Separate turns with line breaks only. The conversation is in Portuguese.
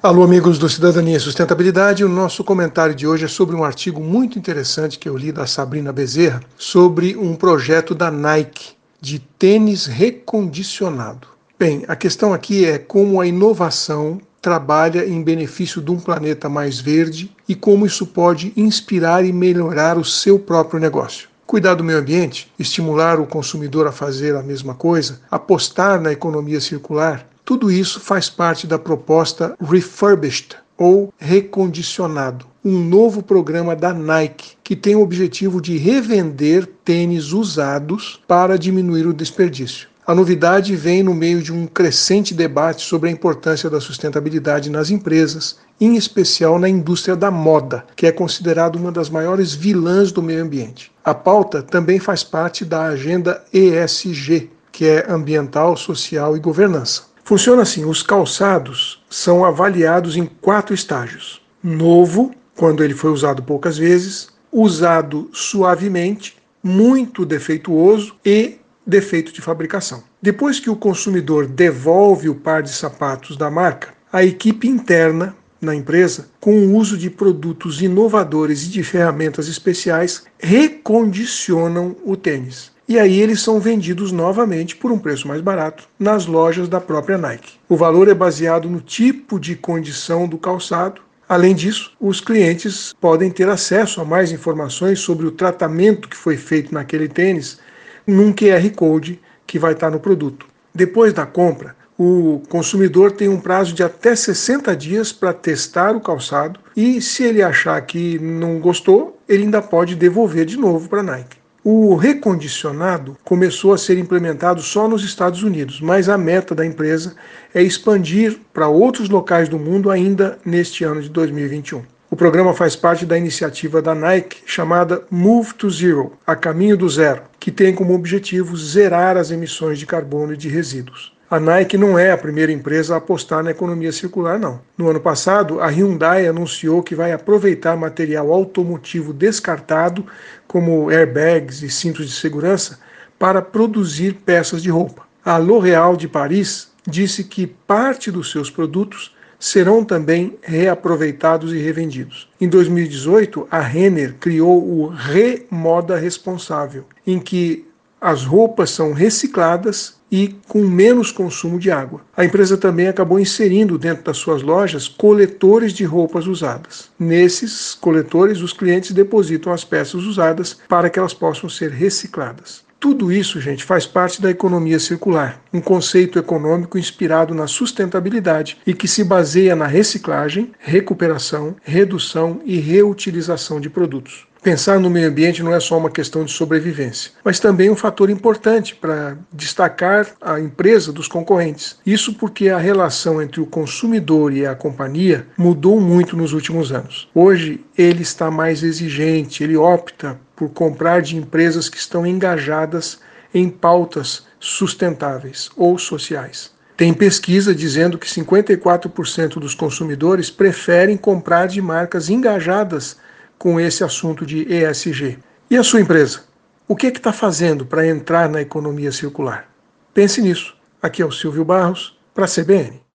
Alô, amigos do Cidadania e Sustentabilidade. O nosso comentário de hoje é sobre um artigo muito interessante que eu li da Sabrina Bezerra sobre um projeto da Nike de tênis recondicionado. Bem, a questão aqui é como a inovação trabalha em benefício de um planeta mais verde e como isso pode inspirar e melhorar o seu próprio negócio. Cuidar do meio ambiente, estimular o consumidor a fazer a mesma coisa, apostar na economia circular, tudo isso faz parte da proposta Refurbished ou Recondicionado, um novo programa da Nike que tem o objetivo de revender tênis usados para diminuir o desperdício. A novidade vem no meio de um crescente debate sobre a importância da sustentabilidade nas empresas, em especial na indústria da moda, que é considerada uma das maiores vilãs do meio ambiente. A pauta também faz parte da agenda ESG, que é ambiental, social e governança. Funciona assim: os calçados são avaliados em quatro estágios: novo, quando ele foi usado poucas vezes, usado suavemente, muito defeituoso e defeito de fabricação. Depois que o consumidor devolve o par de sapatos da marca, a equipe interna na empresa, com o uso de produtos inovadores e de ferramentas especiais, recondicionam o tênis e aí eles são vendidos novamente por um preço mais barato nas lojas da própria Nike. O valor é baseado no tipo de condição do calçado. Além disso, os clientes podem ter acesso a mais informações sobre o tratamento que foi feito naquele tênis num QR Code que vai estar no produto. Depois da compra, o consumidor tem um prazo de até 60 dias para testar o calçado e, se ele achar que não gostou, ele ainda pode devolver de novo para a Nike. O recondicionado começou a ser implementado só nos Estados Unidos, mas a meta da empresa é expandir para outros locais do mundo ainda neste ano de 2021. O programa faz parte da iniciativa da Nike chamada Move to Zero, a caminho do zero, que tem como objetivo zerar as emissões de carbono e de resíduos. A Nike não é a primeira empresa a apostar na economia circular, não. No ano passado, a Hyundai anunciou que vai aproveitar material automotivo descartado, como airbags e cintos de segurança, para produzir peças de roupa. A L'Oréal de Paris disse que parte dos seus produtos serão também reaproveitados e revendidos. Em 2018, a Renner criou o Remoda Responsável, em que as roupas são recicladas e com menos consumo de água. A empresa também acabou inserindo dentro das suas lojas coletores de roupas usadas. Nesses coletores, os clientes depositam as peças usadas para que elas possam ser recicladas. Tudo isso, gente, faz parte da economia circular, um conceito econômico inspirado na sustentabilidade e que se baseia na reciclagem, recuperação, redução e reutilização de produtos. Pensar no meio ambiente não é só uma questão de sobrevivência, mas também um fator importante para destacar a empresa dos concorrentes. Isso porque a relação entre o consumidor e a companhia mudou muito nos últimos anos. Hoje ele está mais exigente, ele opta por comprar de empresas que estão engajadas em pautas sustentáveis ou sociais. Tem pesquisa dizendo que 54% dos consumidores preferem comprar de marcas engajadas com esse assunto de ESG. E a sua empresa? O que é está fazendo para entrar na economia circular? Pense nisso. Aqui é o Silvio Barros, para a CBN.